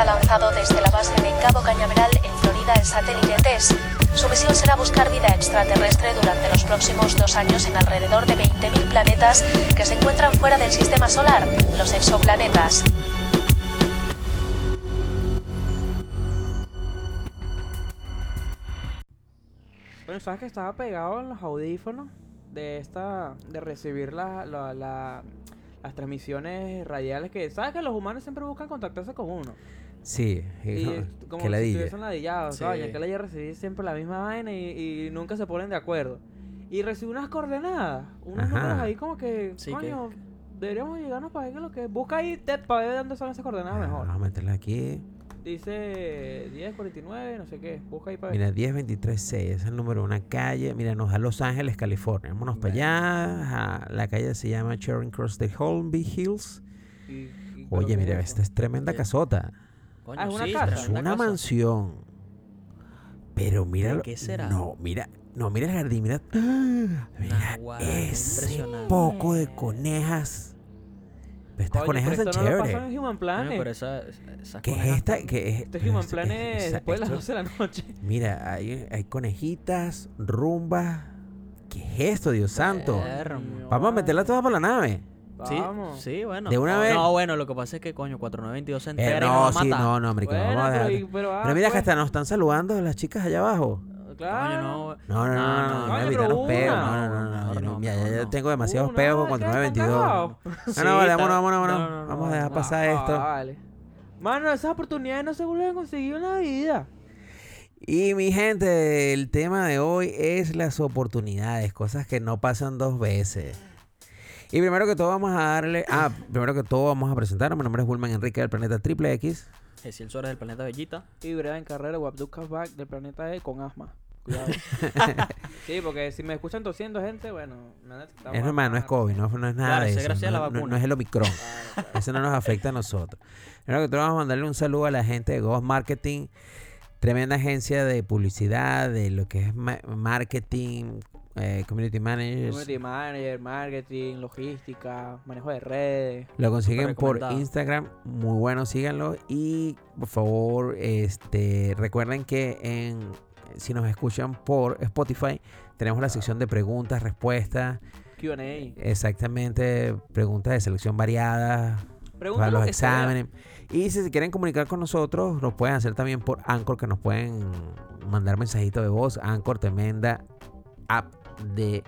ha lanzado desde la base de Cabo Cañaveral en Florida el satélite TESS. Su misión será buscar vida extraterrestre durante los próximos dos años en alrededor de 20.000 planetas que se encuentran fuera del sistema solar, los exoplanetas. Bueno, sabes que estaba pegado en los audífonos de esta. de recibir la, la- la- las transmisiones radiales que. ¿Sabes que los humanos siempre buscan contactarse con uno? Sí, y Y no, es como que si ladilla. estuviesen ladillados, Sí. coño, que la recibir siempre la misma vaina y, y nunca se ponen de acuerdo. Y recibe unas coordenadas, unos Ajá. números ahí como que, Sí, que- deberíamos llegarnos para ver qué es lo que Busca ahí Ted para ver dónde son esas coordenadas Ah, mejor. Vamos a meterla aquí. Dice 1049, no sé qué. Busca ahí para ver. Mira, 10236, es el número de una calle. Mira, nos da Los Ángeles, California. Vámonos para allá. La calle se llama Charing Cross de Holmby Hills. Y- y- Oye, mira, ¿qué esta es tremenda Sí. casota. Coño, Ah, es una sí, casa. Es una casa. mansión. Pero mira. lo- qué será? No, mira. No, mira el jardín. Mira. ¡Ah! Mira ese impresionante. poco de conejas. Pero estas conejas pero son no lo chéveres. en Human Planet. pero esa, esas ¿Qué es esta? ¿Qué es? Este es Human Planet esa- después de las esto- 12 de la noche. Mira, hay, hay conejitas, rumbas. ¿Qué es esto, Dios santo? Vamos a meterla toda para la nave. Sí, Vamos. sí, bueno. De una no, vez. No, bueno, lo que pasa es que, coño, 4922 se Eh, entera y no, nos sí, no, no, hombre, que Bueno, vamos a pero, dejar- y- pero, ah, Pero mira que pues, hasta nos están saludando las chicas allá abajo. Claro. Coño, no. No, no, no, no, evitarnos peos. una. No, no, no, no, ya tengo demasiados Uh, peos no, con ¿qué? ¿Están 4922. cagados? No, no, vámonos, está- vámonos, vámonos. no, no, no, Vamos a dejar no. pasar esto. vale. Mano, esas oportunidades no se vuelven a conseguir en la vida. Y mi gente, el tema de hoy es las oportunidades, cosas que no pasan dos veces. Y primero que todo vamos a darle, ah, primero que todo vamos a presentar, mi nombre es Wilman Enrique del planeta Triple X. Gesiel Suárez del planeta Bellita. Y en carrera, Wabduk Back del planeta E con asma. Cuidado. sí, porque si me escuchan tosiendo gente, bueno, Es normal, no es. COVID, no, no es nada Claro, de ese eso. gracias a No, la no- vacuna. no es el Omicron. Claro, claro. Eso no nos afecta a nosotros. Primero que todo vamos a mandarle un saludo a la gente de Ghost Marketing, tremenda agencia de publicidad, de lo que es ma- marketing, eh, community managers. Community manager, marketing, logística, manejo de redes. Lo consiguen por. Instagram, muy bueno, síganlo y por favor, este, recuerden que en si nos escuchan por Spotify, tenemos la sección de preguntas, respuestas, QA. exactamente, preguntas de selección variada Pregunta para lo los sea. exámenes. Y si se quieren comunicar con nosotros, lo pueden hacer también por Anchor, que nos pueden mandar mensajitos de voz. Anchor, tremenda app de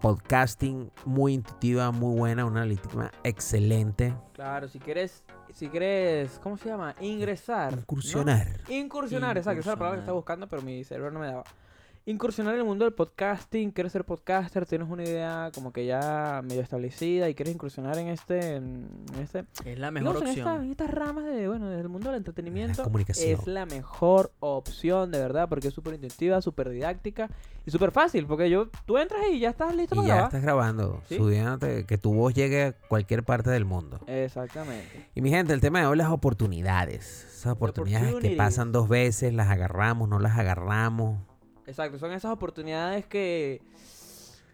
podcasting, muy intuitiva, muy buena, una analítica excelente. Claro, si quieres, si quieres, ¿cómo se llama? Ingresar. ¿no? Incursionar. Incursionar, exacto, esa es la palabra que estaba buscando, pero mi cerebro no me daba. Incursionar en el mundo del podcasting, quieres ser podcaster, tienes una idea como que ya medio establecida y quieres incursionar en este, en este, Es la mejor digamos, en, esta- opción. en estas ramas de, bueno, del mundo del entretenimiento. comunicación. Es la mejor opción, de verdad, porque es súper intuitiva, súper didáctica y súper fácil, porque yo, tú entras y ya estás listo Y para ya grabar. estás grabando, ¿Sí? subiéndote, que tu voz llegue a cualquier parte del mundo. Exactamente. Y mi gente, el tema de hoy las oportunidades. Esas oportunidades que pasan dos veces, las agarramos, no las agarramos. Exacto, son esas oportunidades que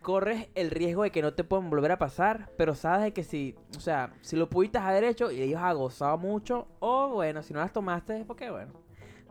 corres el riesgo de que no te puedan volver a pasar, pero sabes de que si, o sea, si lo pudiste haber hecho y ellos han gozado mucho, o bueno, si no las tomaste es porque, bueno,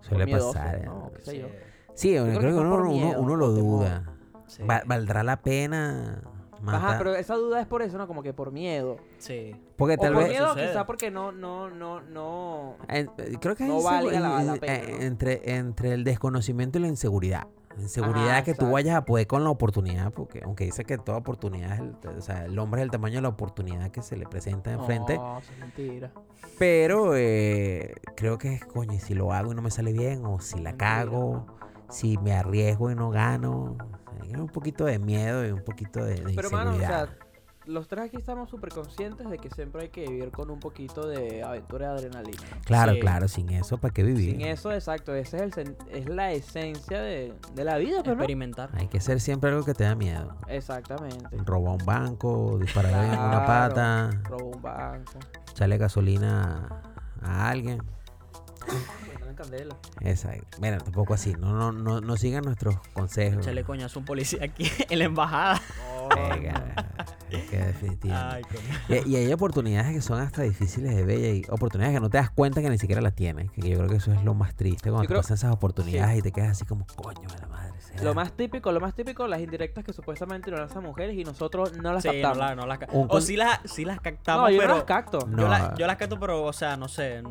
Suele pasar. ¿no? qué sé Sí, yo. Sí, yo creo creo, que uno, por uno- lo por duda. sí, Va- ¿Valdrá la pena? Ajá, matar? pero esa duda es por eso, ¿no? Como que por miedo. sí. Porque O tal por vez... miedo, Sucede. quizá porque no, no, no, no. en- eh, creo que no es valga la- la pena, eh, ¿no? entre, entre el desconocimiento y la inseguridad. Inseguridad Ajá, que tú exacto. vayas a poder con la oportunidad, porque aunque dice que toda oportunidad es el, o sea, el hombre es el tamaño de la oportunidad que se le presenta enfrente. No, es mentira. Pero eh, creo que es, coño, y si lo hago y no me sale bien, o si la Mentira, cago, si me arriesgo y no gano. Hay un poquito de miedo y un poquito de, de Pero, mano, o sea, los tres aquí estamos súper conscientes de que siempre hay que vivir con un poquito de aventura y adrenalina. claro, claro, sin eso, ¿para qué vivir? Sin eso, exacto, esa es, el es la esencia de, de la vida, pero no. Experimentar. Hay que hacer siempre algo que te da miedo. Exactamente. Robar un banco, disparar en una pata, Robo un banco. echarle gasolina a alguien. Candela. Exacto. Mira, tampoco así. No, no, no, no sigan nuestros consejos. Echarle coñazo a un policía aquí en la embajada. Venga. Es que definitivamente. Ay, coño. Y, y hay oportunidades que son hasta difíciles de ver y hay oportunidades que no te das cuenta que ni siquiera las tienes. Que yo creo que eso es lo más triste cuando Yo te creo- pasan esas oportunidades y te quedas así como, coño de la madre. ¿será?". Lo más típico, lo más típico, las indirectas que supuestamente nos lanzan mujeres y nosotros no las Sí, no, captamos. la- no las ca- Un O con- sí las, sí las captamos, no, yo pero... no las capto. No. Yo, la- yo las capto, pero, o sea, no sé.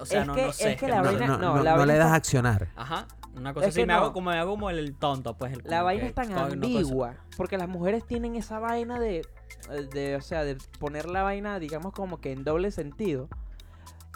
O sea, Es no, que- no sé. es que la vaina- no, no, no- la no le das a accionar. Ajá. Una cosa Es así, que me, hago, como, me hago como el tonto, pues. El, La vaina es tan ambigua. Porque las mujeres tienen esa vaina de, de, o sea, de poner la vaina, digamos, como que en doble sentido.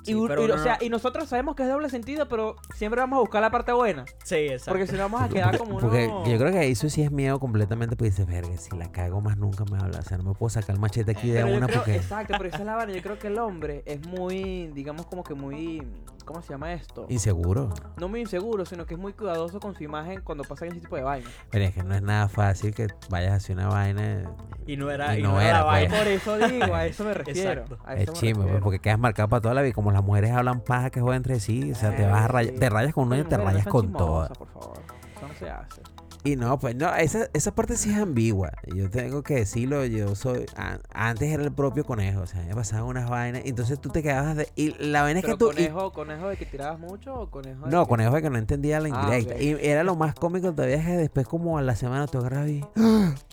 Sí, y, un- pero y, no- o sea, y nosotros sabemos que es doble sentido, pero siempre vamos a buscar la parte buena. Sí, exacto. Porque si no vamos a quedar como uno... Porque yo creo que eso sí es miedo completamente, pues dices, verga, si la cago más nunca me habla. O sea, no me puedo sacar el machete aquí de Pero una creo- porque... Exacto, pero esa es la vaina. Yo creo que el hombre es muy, digamos, como que muy... ¿Cómo se llama esto? Inseguro. No muy inseguro, sino que es muy cuidadoso con su imagen cuando pasan ese tipo de vainas. Pero es que no es nada fácil que vayas a hacer una vaina. Y no era, Y y no no era, era, la pues. vaina. Por eso digo, a eso me refiero. A Es eso me chimo, pues, porque quedas marcado para toda la vida. Como las mujeres hablan paja que juegan entre sí, o sea, te vas a rayar, Sí. te rayas con uno y te no rayas sean con todo. por favor. Eso no se hace. Y no, pues no, esa, esa parte sí es ambigua. Yo tengo que decirlo, yo soy. a- antes era el propio conejo, o sea, me pasaban unas vainas. Entonces tú te quedabas de. Y la vaina es que tú. y- conejo, conejo de que tirabas mucho o conejo de no, que- conejo de que no entendía la Ah, indirecta. Y era lo más cómico todavía es que después, como a la semana, tú agarras y.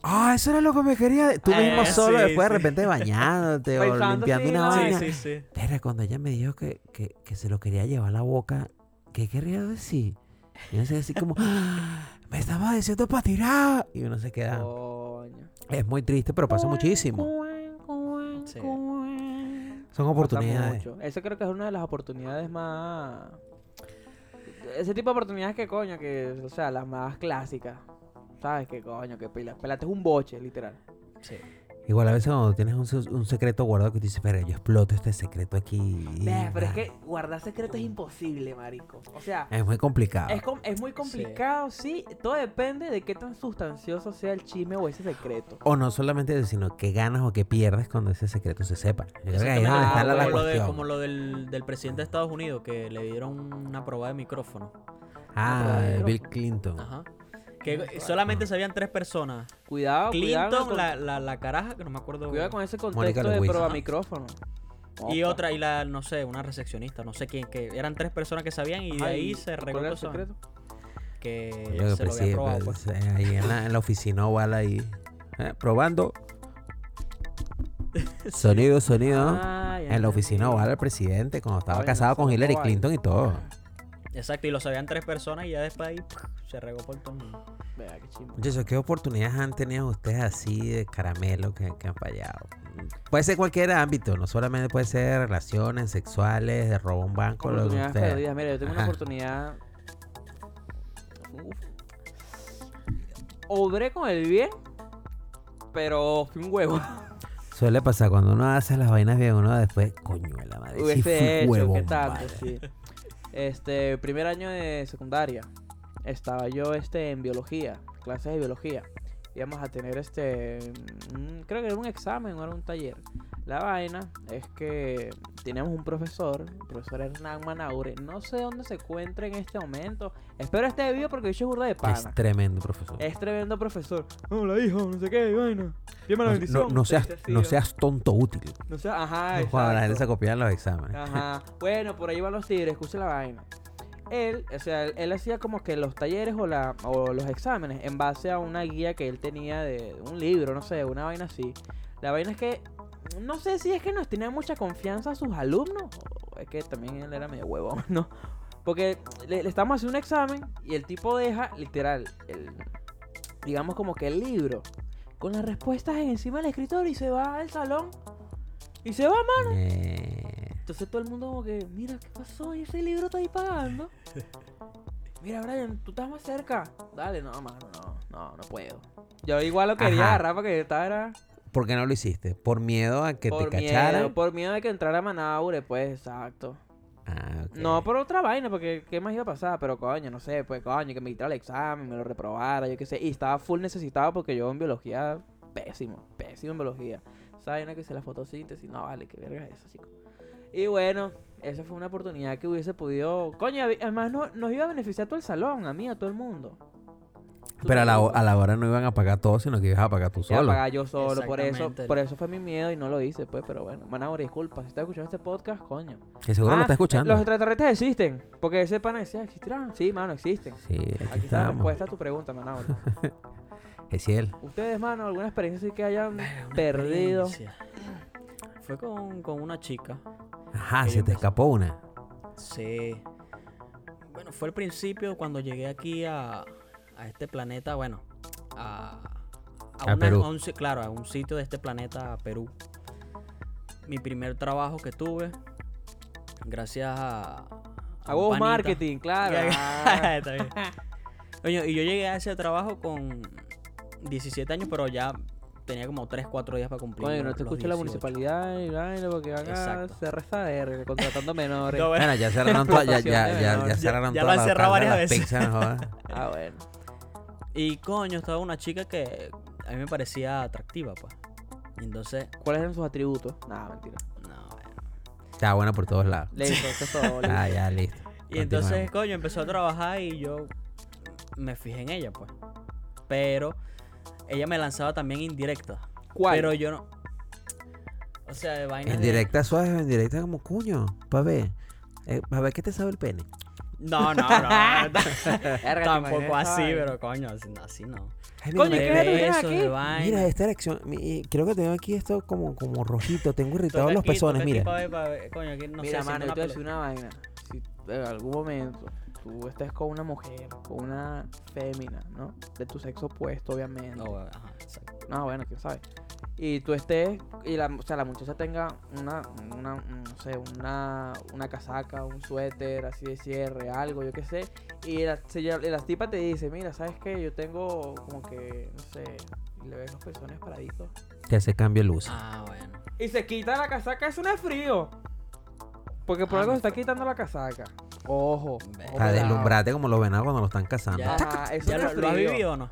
¡Ah! Eso era lo que me quería. de-". Tú Eh, mismo solo, sí, después de repente bañándote o limpiando una vaina. sí, sí. Pero cuando ella me dijo que, que, que se lo quería llevar a la boca, ¿qué querría decir? Y uno se así como, "Ah, me estaba diciendo para tirar. Y uno se queda. Coño. Es muy triste, pero pasa muchísimo. Sí. Son oportunidades. mucho. Esa creo que es una de las oportunidades más... Ese tipo de oportunidades que coño, que, o sea, las más clásicas. ¿Sabes qué coño? Que pila. Pelate es un boche, literal. Sí. Igual a veces cuando tienes un, se- un secreto guardado que tú dices, pero yo exploto este secreto aquí. Pero es ah". que guardar secretos es imposible, marico. O sea, Es muy complicado. es, com- es muy complicado, sí. Todo depende de qué tan sustancioso sea el chisme o ese secreto. O no solamente eso, sino que ganas o que pierdes cuando ese secreto se sepa. Yo creo que ahí es donde está la, la bueno, como, lo de- cuestión. como lo del, del presidente de Estados Unidos, que le dieron una prueba de micrófono. Ah, Bill Clinton. Ajá. Que solamente sabían tres personas. Cuidado, cuidado. Clinton, con- la, la, la caraja, que no me acuerdo. Cuidado con ese Mónica contexto de prueba micrófono. Y Opa. otra, y la, no sé, una recepcionista, no sé quién, que eran tres personas que sabían y de Ay, ahí se regó ¿cuál era el secreto? que Yo se lo había sí, probado. pues, pues. eh, ahí en la, en la oficina oval ahí. eh, probando. Sonido, sonido. Ah, en la oficina oval el presidente, cuando estaba casado con Hillary. Clinton y todo. Exacto, y lo sabían tres personas y ya después ahí se regó por todo el mundo. Vea, qué. Muchachos, ¿qué oportunidades han tenido ustedes así de caramelo que, que han fallado? Puede ser cualquier ámbito, no solamente puede ser relaciones sexuales, de robo a un banco, lo que Oportunidades ustedes. perdidas. Mira, yo tengo una Ajá. oportunidad. Uf. Obré con el bien, pero fui un huevo. Suele pasar cuando uno hace las vainas bien, uno después, coño de la madre, sí Hubiese fui hecho, huevón, ¿qué tanto? vale". Sí. Este, primer año de secundaria. Estaba yo este en biología, clases de biología. Íbamos a tener este, un- creo que era un examen o era un taller. La vaina es que teníamos un profesor, el profesor Hernán Manaure, no sé dónde se encuentra en este momento. Espero esté vivo porque yo soy burda de Es pana. tremendo, profesor. Es tremendo profesor. Hola hijo, no sé qué, vaina. Dime la No, no, bendición. no Te seas, así, no ¿no? seas tonto útil. No seas, ajá, Cuando la gente se los exámenes. Ajá. Bueno, por ahí van los tigres, escucha la vaina. Él, o sea, él, él hacía como que los talleres o, la, o los exámenes en base a una guía que él tenía de un libro, no sé, una vaina así. La vaina es que, no sé si es que nos tenía mucha confianza a sus alumnos, o es que también él era medio huevón, ¿no? Porque le, le estamos haciendo un examen y el tipo deja, literal, el, digamos como que el libro, con las respuestas encima del escritorio y se va al salón. Y se va, Eh, entonces todo el mundo como que, mira, ¿qué pasó? ¿Y ese libro está ahí pagando? Mira, Brian, tú estás más cerca. Dale, no, mano, no, no, no puedo. Yo igual lo quería agarrar porque estaba era ¿Por qué no lo hiciste? ¿Por miedo a que por te miedo, cacharan? por miedo de que entrara Manaure, pues, exacto. Ah. No por otra vaina, porque ¿qué más iba a pasar? Pero coño, no sé, pues coño, que me quitara el examen, me lo reprobara, yo qué sé. Y estaba full necesitado porque yo en biología, pésimo, pésimo en biología. Esa vaina que se la fotosíntesis, no vale, qué verga es eso, chico. Y bueno, esa fue una oportunidad que hubiese podido. Coño, además no, nos iba a beneficiar a todo el salón, a mí, a todo el mundo. Pero a la, a la hora no iban a pagar todo, sino que ibas a pagar tú Iba a solo. pagar yo solo, por eso, por eso fue mi miedo y no lo hice, pues, pero bueno. Manabora, disculpa, si estás escuchando este podcast, coño. Que seguro lo Ah, está escuchando. Los extraterrestres existen, porque ese pana decía, ¿existirán? Sí, mano, existen. Sí, aquí, Aquí está la respuesta a tu pregunta, Manabora. Es él. Ustedes, mano, alguna experiencia así que hayan Una perdido. Fue con, con una chica. Ajá, se te escapó una. Sí. Bueno, fue al principio cuando llegué aquí a, a este planeta, bueno, a, A Perú. a un, claro, a un sitio de este planeta, Perú. Mi primer trabajo que tuve, gracias a... A vos marketing, claro. Ah. Está bien. Coño, y yo llegué a ese trabajo con 17 años, pero ya tenía como 3, 4 días para cumplir. Coño, no te escucha la 18. municipalidad y vaina porque van a Exacto. ser R, contratando menores. No, bueno. Bueno, ya cerraron todas, ya, ya, ya, ya cerraron Ya todas lo han cerrado varias veces. pizzas, no. Ah, bueno. Y coño, estaba una chica que a mí me parecía atractiva, pues. Y entonces, ¿Cuáles eran sus atributos? Nada, mentira. no, bueno. Está buena por todos lados. Listo, esto es todo. listo. Ah, ya, listo. Y entonces, coño, empezó a trabajar y yo me fijé en ella, pues. Pero ella me lanzaba también indirecta. ¿Cuál? Pero yo no. O sea, de vainas. En de- directa suave, en directa como cuño. Pa' ver. Eh, pa' ver qué te sabe el pene. No, no, no. Verga, ¿te tampoco así, pero coño, así, así no. Ay, Coño, mira, ¿qué me- es lo que tienes besos, aquí? Mira esta erección. mi- creo que tengo aquí esto como, como rojito. Tengo irritados los pezones, aquí mira. pa' ver, pa' ver. Coño, aquí no Mira, sé, mano, yo te voy a una decir una vaina. Si en algún momento tú estés con una mujer, con una fémina, ¿no? De tu sexo opuesto, obviamente. pelota- Oh, ajá, exacto. No, bueno, quién sabe. Y tú estés, y la, o sea, la muchacha tenga una, una, no sé, una, una casaca, un suéter, así de cierre, algo, yo qué sé. Y la, se la tipa te dice, mira, ¿sabes qué? Yo tengo como que, no sé, y le ves los pezones paraditos. Que hace cambio de luz. Ah, bueno. Y se quita la casaca, eso no es frío. Porque por Ah, algo se está quitando la casaca. Ojo. Para deslumbrarte como los venados cuando lo están cazando. Ya. Ajá, eso ¿Ya no lo, es lo has frío. vivido o no?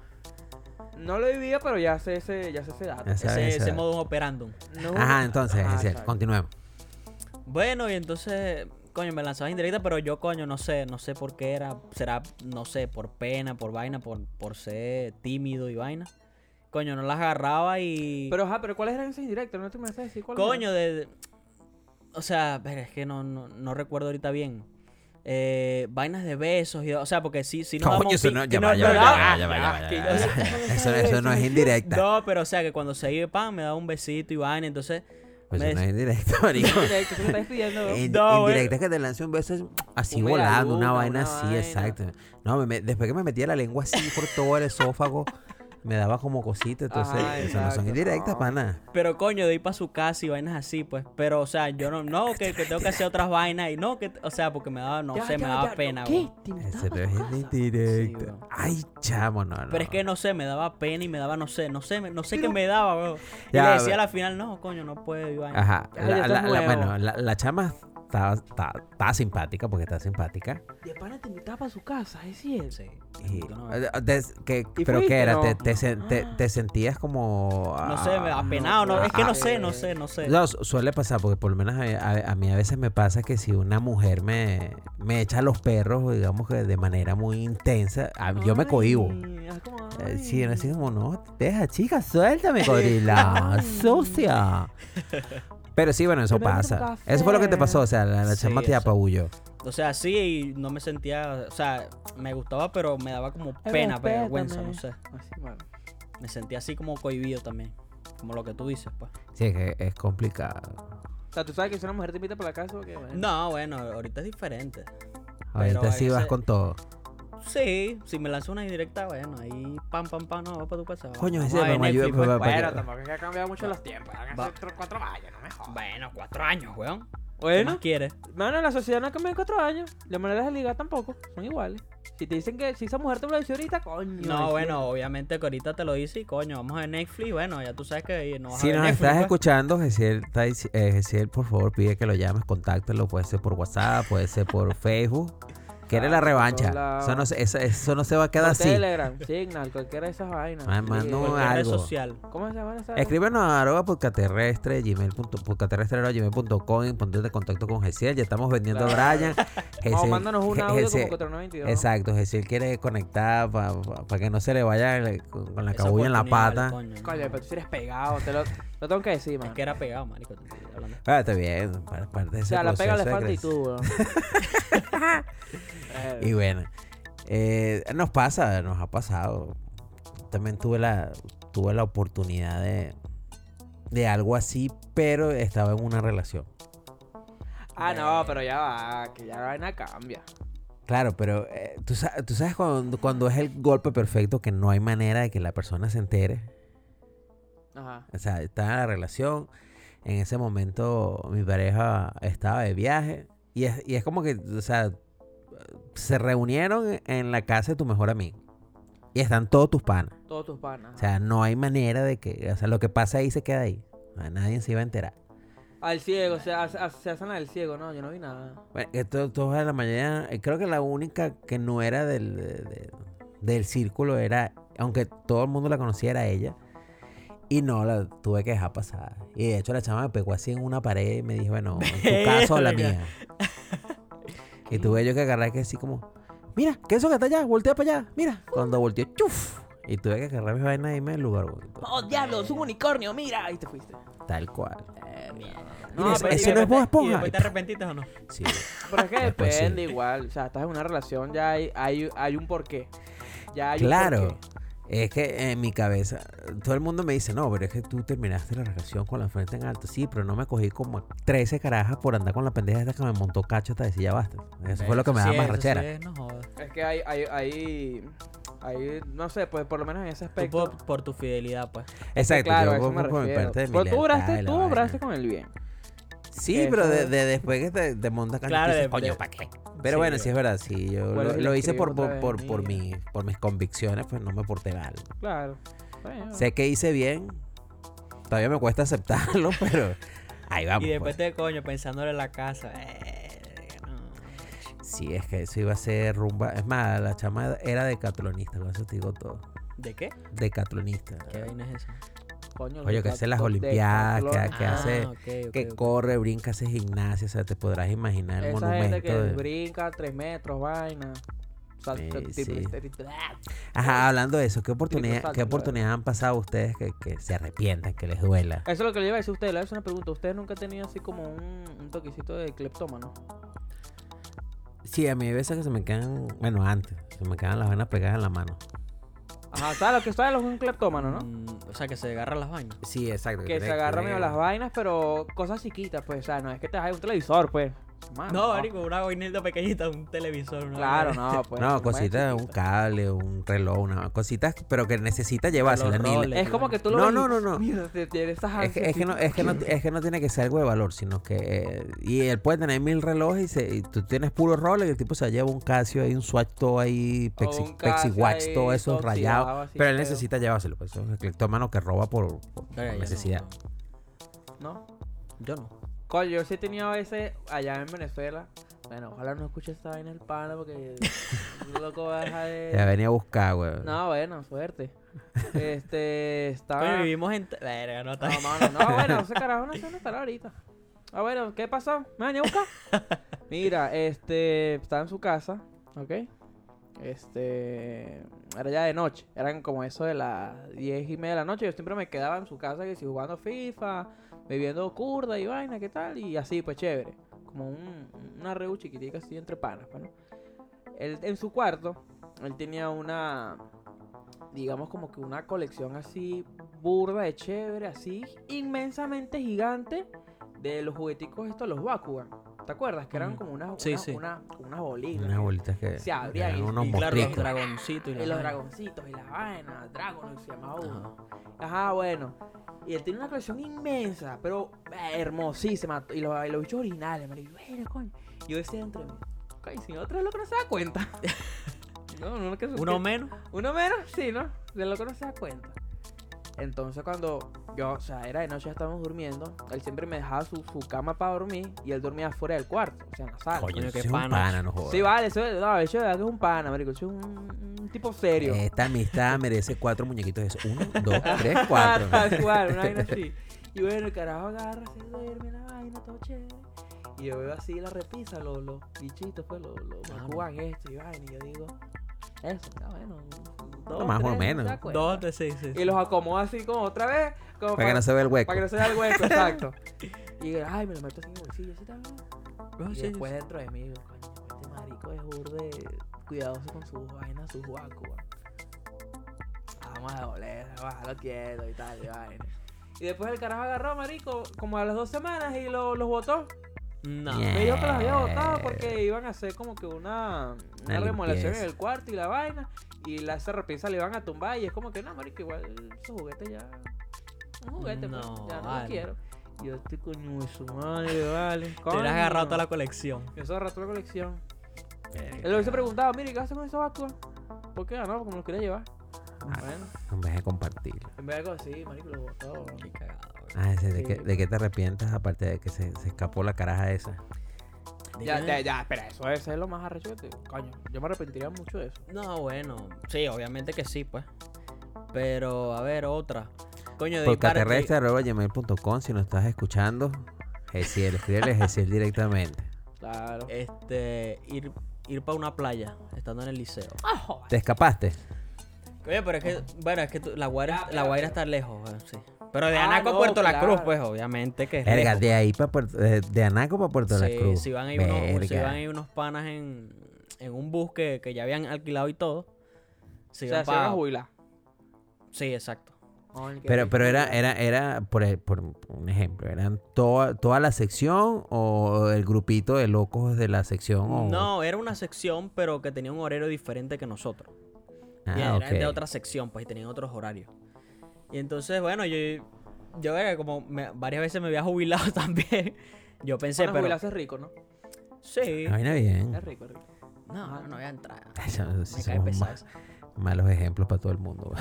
No lo vivido, pero ya sé ese, ya sé ese dato. Ese, esa- ese modo operandum. No- Ajá, entonces, Ajá, es cierto. exacto. continuemos. Bueno, y entonces, coño, me lanzaba indirecta, pero yo, coño, no sé, no sé por qué era. Será, no sé, por pena, por vaina, por, por ser tímido y vaina. Coño, no las agarraba y. Pero, ajá, pero ¿cuáles eran esas indirectas? No te me decir cuáles coño, de. de- O sea, pero es que no, no, no recuerdo ahorita bien. Eh, vainas de besos, y, o sea, porque sí, nos damos Coño, eso no, ya no- va, ya no- va, no- va. Eso, eso no es indirecta. No, pero o sea, que cuando se iba pan me daba un besito y vaina, entonces. Pues me eso no es indirecta, marico. Indirecto, ¿qué me estás pidiendo? En, No, indirecta es que te lance un beso así volando, una vaina así, exacto. No, después que me metía la lengua así por todo el esófago, me daba como cosita, entonces Ajá, eso no son indirectas, pana. Pero coño, de ir para su casa y vainas así, pues. Pero, o sea, yo no, no, que, que tengo que hacer otras vainas y no, que, o sea, porque me daba, no Ya, sé, ya, me daba ya, pena, ¿Qué? güey. ¿Te Ese no es indirecta. Sí. Ay, chamo, no, no. Pero es que no sé, me daba pena y me daba, no sé, no sé, me- no sé qué me daba, weón. Y Ya, le decía a la final, no, coño, no puedo y vaina. Ajá, Ya, la, la- bueno, la, la chama está, está, está simpática porque está simpática. De pana te invitaba para su casa, es cierto. Sí. Y- tú no, eh, des- que- ¿Y pero fuiste, que era, no? te, te, sen- te- te sentías como... no sé, ah, apenado, no, es que ah, no sé, no sé, no sé. No, su- suele pasar, porque por lo menos a, a- a mí a veces me pasa que si una mujer me, me echa los perros, digamos que de manera muy intensa, a- yo me cohibo. Ay, ah, Eh, Sí, así como, no, deja, chica, suéltame, gorila, sucia. Pero sí, bueno, eso pasa. Eso fue lo que te pasó, o sea, la, la Sí, chama te apabulló. O sea, sí, y no me sentía, o sea, me gustaba, pero me daba como pena, vergüenza, no sé. Así, bueno. Me sentía así como cohibido también. Como lo que tú dices, pues. Sí, es que es complicado. O sea, tú sabes que si una mujer te invita para la casa, porque, bueno. No, bueno, ahorita es diferente. Ahorita Pero sí vas ese- con todo. Sí, si me lanzó una indirecta, bueno, ahí pam, pam, pam, no, va para tu casa. Coño, ese a me ayuda, Netflix, pues. pa- pa- Bueno, pa- tampoco es que ha cambiado mucho los tiempos. Han Va. hace cuatro años, no me jodas. Bueno, cuatro años, weón. ¿Qué Bueno, más quieres? mano, la sociedad no ha cambiado en cuatro años. Las maneras de ligar tampoco. Son iguales. Si te dicen que si esa mujer te lo dice ahorita, coño. No, bueno, obviamente que ahorita te lo dice y coño, vamos a ver Netflix, bueno, ya tú sabes que no vas Si a ver nos Netflix, estás pues. escuchando, Gesiel, eh, Gesiel, por favor, pide que lo llames, contáctalo. Puede ser por WhatsApp, puede ser por Facebook. Quiere Ah, la revancha. Eso no, se, eso, eso no se va a quedar Por así. Telegram, Signal, cualquiera de esas vainas. Ah, un- Cualquier red algo. social. ¿Cómo se llama esa? Escríbenos a arroba podcaterrestre, gmail punto- podcaterrestre@gmail.com y ponte en contacto con Gesiel. Ya estamos vendiendo a Brian. O Gesiel- mándanos un audio Gesiel- como 4922. Exacto, Gesiel quiere conectar para que no se le vaya con, con la cabulla en la pata. coño, pero tú eres pegado, te lo, lo tengo que decir, Es que era pegado, marico. Ah, está bien, pa- parte de O ese sea, la pega le falta y tú, weón. Y bueno, eh, nos pasa, nos ha pasado. También tuve la, tuve la oportunidad de, de algo así, pero estaba en una relación. Ah, no, pero ya va, que ya la vaina cambia. Claro, pero eh, ¿tú, sa- tú sabes cuando, cuando es el golpe perfecto que no hay manera de que la persona se entere. Ajá. O sea, estaba en la relación. En ese momento mi pareja estaba de viaje. Y es, y es como que, o sea, se reunieron en la casa de tu mejor amigo. Y están todos tus panas. Todos tus panas. O sea, no hay manera de que, o sea, lo que pasa ahí se queda ahí. A Nadie se iba a enterar. Al ciego, se, se hacen del ciego, no, yo no vi nada. Bueno, esto, todos de la mañana, eh, creo que la única que no era del, de- de- del círculo era, aunque todo el mundo la conocía, era ella. Y no, la tuve que dejar pasar. Y de hecho la chama me pegó así en una pared y me dijo, bueno, en tu caso la mía. y tuve yo que agarrar que así como, mira, ¿qué es eso que está allá? Voltea para allá, mira. Cuando volteé, chuf. Y tuve que agarrar mis vainas y irme del lugar. güey. ¡Oh, diablo! ¡Es un unicornio! ¡Mira! Y te fuiste. Tal cual. No, Mira, ese ¿Y no es Bob después te- ¿Y Esponja. después te arrepentiste o no? Sí. pero es que sí. depende igual. O sea, estás en una relación, ya hay, hay, hay un porqué. Ya hay un Claro. porqué. Es que en mi cabeza, todo el mundo me dice, no, pero es que tú terminaste la relación con la frente en alto. Sí, pero no me cogí como 13 carajas por andar con la pendeja esta que me montó cacho hasta decir ya basta. Eso fue lo que me da Sí, más eso rachera. sí es, no jodas. Es que hay, hay, hay, hay, no sé, pues por lo menos en ese Tú aspecto. por, por tu fidelidad, pues. Exacto, claro, yo eso me pongo por mi parte de mi Pero tú obraste, y la tú obraste con el bien. Sí, pero de, es. de- después que te, te monta cacho, Claro, dices, de- coño, de- ¿para qué? Pero Sí, bueno, sí es verdad, sí, yo lo, hice por, por, por, por, mira. mi, por mis convicciones, pues no me porté mal. Claro. Bueno. Sé que hice bien, todavía me cuesta aceptarlo, pero ahí vamos. y después pues. te coño pensándole en la casa. verga, no. Sí, es que eso iba a ser rumba. Es más, la chama era decathlonista, con eso te digo todo. ¿De qué? Decathlonista. ¿Qué vaina es eso? Coño, Oye, que hace las olimpiadas, que, hace, Ah, ok, ok, que corre, brinca, hace gimnasia, o sea, te podrás imaginar el Esa monumento. gente que de- brinca tres metros, vaina. Sí, Ajá, hablando de eso, ¿qué oportunidad, salto, qué oportunidad han pasado ustedes que, que se arrepientan, que les duela? Eso es lo que le iba a decir a usted. Le voy a hacer una pregunta. ¿Ustedes nunca han tenido así como un, un toquecito de cleptómano? Sí, a mí hay veces que se me quedan, bueno, antes, se me quedan las venas pegadas en la mano. Ajá, ¿sabes lo que sabe lo que es un cleptómano, no? Mm, o sea, que se agarra las vainas. Sí, exacto. Que se agarra medio las vainas, pero cosas chiquitas, pues. O sea, no es que te hagas un televisor, pues. Man, no, marico, una boinita pequeñita, un televisor. una Claro, no, pues. No, vainas cositas, un chiquitas. cable, un reloj, una cositas, pero que necesita ni- roles. Es como que tú lo No, no, no, no. Mira, esas Es que, es, que no, es, que no, es que no tiene que ser algo de valor, sino que... eh, y él puede tener mil relojes y, se- y tú tienes puro Rolex y el tipo se lleva un Casio ahí, un Swatch todo ahí, Pexi, un Pexi Watch, ahí, todo eso rayado. Pero él necesita llevárselo, pues es un cleptómano que roba por, por- por Verga, yo no, necesidad. ¿No? Yo no. Coño, yo sí he tenido a veces allá en Venezuela. Bueno, ojalá no escuche esta vaina el pana porque loco va a dejar de... Te venía a buscar, güey. No, bueno, suerte. Este, estaba... Coño, vivimos en. Verga, no está No, mano, no, bueno, ese carajo no sé dónde estará ahorita. Ah, bueno, ¿qué pasó? ¿Me venía a buscar? Mira, este, estaba en su casa, ¿ok? Este, era ya de noche, eran como eso de las diez y media de la noche. Yo siempre me quedaba en su casa, que si jugando FIFA, bebiendo curda y vaina, ¿qué tal? Y así, pues chévere. Como un, una reu chiquitica así entre panas, pues, ¿no? Él, en su cuarto, él tenía una, digamos como que una colección así burda de chévere, así inmensamente gigante de los jugueticos estos, los Bakugan. ¿Te acuerdas? Que eran Ujú. como unas, Sí, unas, sí. unas- unas bolitas. Unas bolitas que... Se abrían y- claro, los dragoncitos y, Y la los vaina. dragoncitos y la vaina, Dragon se llamaba uno. Ajá. Ajá, bueno. Y él tiene una colección inmensa, pero eh, hermosísima. Y los, bichos originales, marico. Bueno, coño. Yo decía entre mí, coño, si otro lo que no se da cuenta. no, no, que Uno menos. Uno menos, sí, ¿no? De lo que no se da cuenta. Entonces cuando yo, o sea, era de noche, ya estábamos durmiendo. Él siempre me dejaba su, su cama para dormir y él dormía fuera del cuarto, o sea, en la sala. Coño, qué es un panas. pana, no jodas. Sí, vale, eso es, no, eso es verdad que es un pana, marico. Eso es un, un tipo serio. Esta amistad merece cuatro muñequitos de eso. Uno, dos, tres, cuatro. Tal cual, una vaina así. Y bueno, el carajo agarra, se duerme la vaina, todo chévere. Y yo veo así la repisa, los, los bichitos, pues, los, los Ah, esto y vaina. Y yo digo, eso, está bueno. Dos, más o menos. Dos de seis, sí. Y los acomodo así como otra vez. Como Para que no se vea el hueco. para que no se vea el hueco, exacto. Y ay, me lo meto así en el bolsillo, así también. Oh, Y sí, después sí. dentro de mí, digo, coño, este marico es burde cuidadoso con sus vainas, sus guacos. Vamos a doler, vamos a dejarlo quieto y tal, y vaina. Y después el carajo agarró, marico, como a las dos semanas y lo- los botó. No. Yeah. Me dijo que los había botado porque iban a hacer como que una, una remodelación en el cuarto y la vaina. Y la esa repisa le iban a tumbar y es como que no, marico, igual esos juguetes ya... Un juguete, pues, ya no vale. lo quiero. Y yo estoy coño de su madre, vale. Te hubieras agarrado toda coño. la colección. Eso arrastró la colección. Verga. Él lo hubiese preguntado, mire, ¿qué hace con esos vacos? ¿Por qué? Ah, no, porque me los quería llevar. Ah. Bueno, En vez de compartirlo. en vez de algo así, marico, lo botó. Qué cagado. Ah, ese, ¿de, Sí. qué, ¿De qué te arrepientes aparte de que se, se escapó la caraja esa? Ya, ya, ya, espera, eso es lo más arrecho que te... Coño, yo me arrepentiría mucho de eso. No, bueno. Sí, obviamente que sí, pues. Pero, a ver, otra. Coño, de Podcasterrestre.gmail.com Si nos estás escuchando, Gesiel, escríbele a Gesiel directamente. Claro. Este, ir, ir para una playa, estando en el liceo. ¿Te escapaste? Oye, pero es que, bueno, es que tú- la Guaira, la Guaira está lejos, bueno, sí. Pero de Ah, Anaco a Puerto La. Cruz, pues, obviamente que es Verga, de ahí para Puerto, de, de Anaco para Puerto La Cruz. Si van ahí unos, si Verga. van ahí unos panas en, en un bus que, que ya habían alquilado y todo. Si o sea, se jubilar. Sí, exacto. Pero, pero era, era, era por, e- por un ejemplo, ¿eran toda, toda la sección o el grupito de locos de la sección? O... No, era una sección, pero que tenía un horario diferente que nosotros. Ah, Y era de otra sección, pues, y tenían otros horarios. Y entonces, bueno, yo, yo como me- varias veces me había jubilado también. Yo pensé, Bueno, pero. jubilarse es rico, ¿no? Sí. Vaina bien. Es rico, es rico. No, no, no voy a entrar. Eso- eso Me cae somos pesado ma- eso. malos ejemplos para todo el mundo.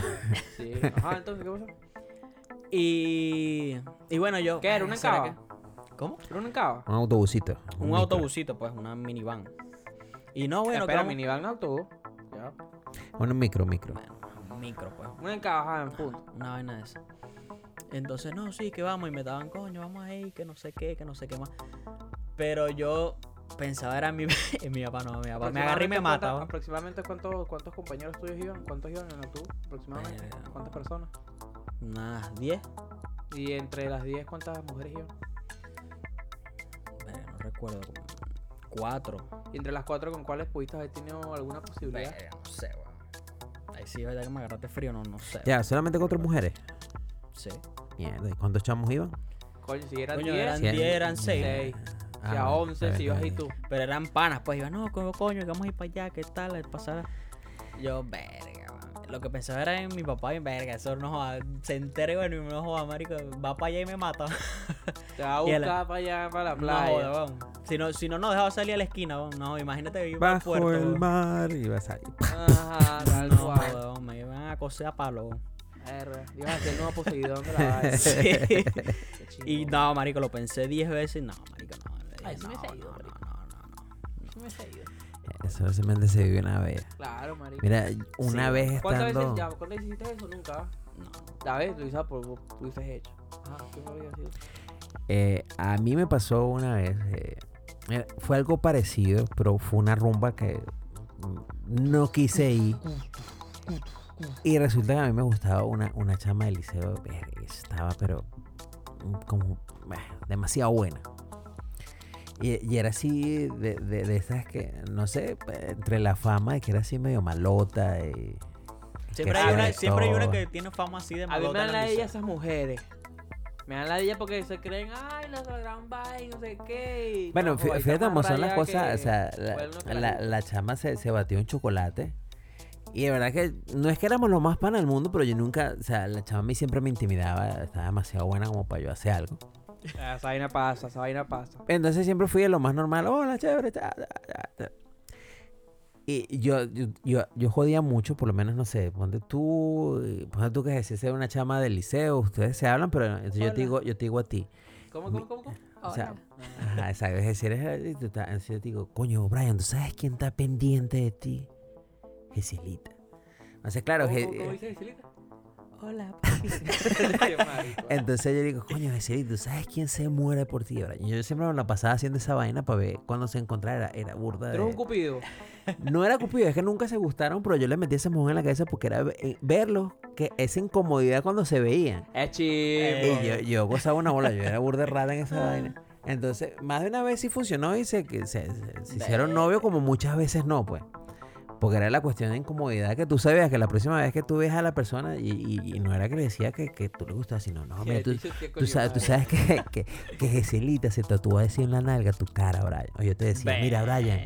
Sí. Ajá, entonces, ¿qué pasó? Y. Y bueno, yo. ¿Qué era, una ¿será encaba? que- ¿Cómo? ¿Era un encaba? Un autobusito. Un micro. autobusito, pues, una minivan. Y no, bueno, Espera, que vamos- minivan no autobús. Ya. Un micro, micro. Bueno, micro, pues. Una encaba, ajá, en punto. Una vaina de esa. Entonces, no, sí, que vamos. Y me daban, coño, vamos ahí, que no sé qué, que no sé qué más. Pero yo pensaba era en mi, en mi papá, no, mi papá me agarra y me mata. Aproximadamente cuántos, cuántos compañeros tuyos iban, cuántos iban en el autobús, aproximadamente, cuántas personas. Unas 10. Y entre las 10, ¿cuántas mujeres iban? No recuerdo, 4. Y entre las 4, ¿con cuáles pudiste haber tenido alguna posibilidad? no sé. Ahí sí es verdad que me agarraste frío, no, no sé. Ya, solamente cuatro mujeres. Sí. Mierda, ¿y cuántos chamos iban? Coño, si eran Coño, 10, eran Sí, 10, eran 6. seis. Ah, si a bueno, 11, está si ibas bien. tú. Pero eran panas, pues iban, no, coño, coño, que vamos a ir para allá, ¿qué tal? Pasar. Yo, verga. Lo que pensaba era en mi papá y verga, eso no joda. Se entere, bueno, y no joda, marico, va para allá y me mata. Te va a a la- buscar para allá, para la No playa. joda, weón. Si no, si no, no dejaba salir a la esquina, weón. No, imagínate que iba al Bajo puerto. el mar y vas ahí. Ajá, tal No, cual. joda, me iban a coser a palo. Verga, Ibas a ser el nuevo poseidón de la vaina. Sí. Qué Y no, marico, lo pensé 10 veces y no, marico, no. Ay, sí me no, he seguido, no, marico. no, no, no, no. Sí me he seguido. Eso simplemente se vive una vez. Claro, marico. Mira, una Sí, vez ¿Cuántas estando... veces, ya, ¿cuántas veces hiciste eso? Nunca. No. La vez lo hice por hubieses hecho. Ajá, ¿qué me había sido? Eh, a mí me pasó una vez, eh, fue algo parecido, pero fue una rumba que no quise ir. Y resulta que a mí me gustaba una, una chama del liceo, estaba pero como bah, demasiado buena. Y, y era así de, de, de esas que, no sé, entre la fama de que era así medio malota y... Siempre hay, una, siempre hay una que tiene fama así de A mí malota me dan la ellas esas mujeres. Me dan la de ellas porque se creen, ay, la gran vaina, no sé qué. y Bueno, fíjate cómo son las cosas. O sea, la, la, la chama se, se batió en chocolate. Y de verdad que no es que éramos los más panas del mundo, pero yo nunca, o sea, la chama a mí siempre me intimidaba. Estaba demasiado buena como para yo hacer algo. Esa vaina pasa, esa vaina pasa. Entonces siempre fui de lo más normal. Hola, chévere. ta, ta, ta, ta. Y yo, yo, yo, yo jodía mucho, por lo menos, no sé, ponte tú, eh, ponte tú que si es una chama del liceo, ustedes se hablan, pero entonces yo te digo, yo te digo a ti. ¿Cómo, cómo, cómo? cómo? O sea, ajá, exacto, es decir, tú estás- entonces yo te digo, coño, Brian, ¿tú sabes quién está pendiente de ti? Gesilita. Entonces, claro, ¿Cómo, cómo, cómo dice Giselita? Hola, papi. Entonces yo digo, coño, Geselita, ¿tú sabes quién se muere por ti, Brian? Yo siempre me la pasaba haciendo esa vaina para ver cuando se encontrara, era, era burda Tú eres un de... cupido. No era cupido, es que nunca se gustaron, pero yo le metí ese mojón en la cabeza porque era ve- verlos, que esa incomodidad cuando se veían. Es chivo. Y yo, yo gozaba una bola, yo era burda rara en esa vaina. Entonces, más de una vez sí funcionó y se, se- se hicieron novios, como muchas veces no, pues. Porque era la cuestión de incomodidad que tú sabías que la próxima vez que tú ves a la persona, y, y- y no era que le decía que, que tú le gustabas, sino, no, Sí, tú, bicho sí es tú sabes, tú sabes que, que, que Geselita se tatúa así en la nalga tu cara, Brian. O yo te decía, mira, Brian,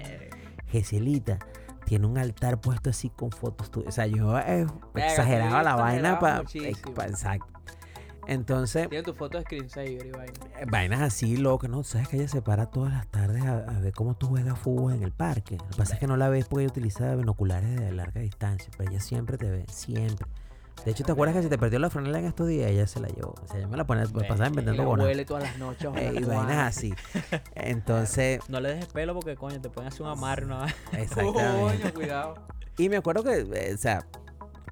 Geselita tiene un altar puesto así con fotos tuyas. O sea, yo eh, exageraba la vaina para... muchísimo. exacto. Entonces, Tiene tu foto de screensaver y vaina. eh, vainas así, loco, ¿no? Sabes que ella se para todas las tardes a, a ver cómo tú juegas fútbol en el parque. Lo que pasa es que no la ves porque ella utiliza binoculares de larga distancia, pero ella siempre te ve, siempre. De hecho, ¿te acuerdas que se te perdió la franela en estos días? Ella se la llevó. O sea, yo me la ponía, me pasaba inventando bonas. huele todas las noches. Y vainas así. Entonces, No le dejes pelo porque, coño, te pueden hacer un amarre vez. exactamente. Coño, cuidado. Y me acuerdo que, eh, o sea,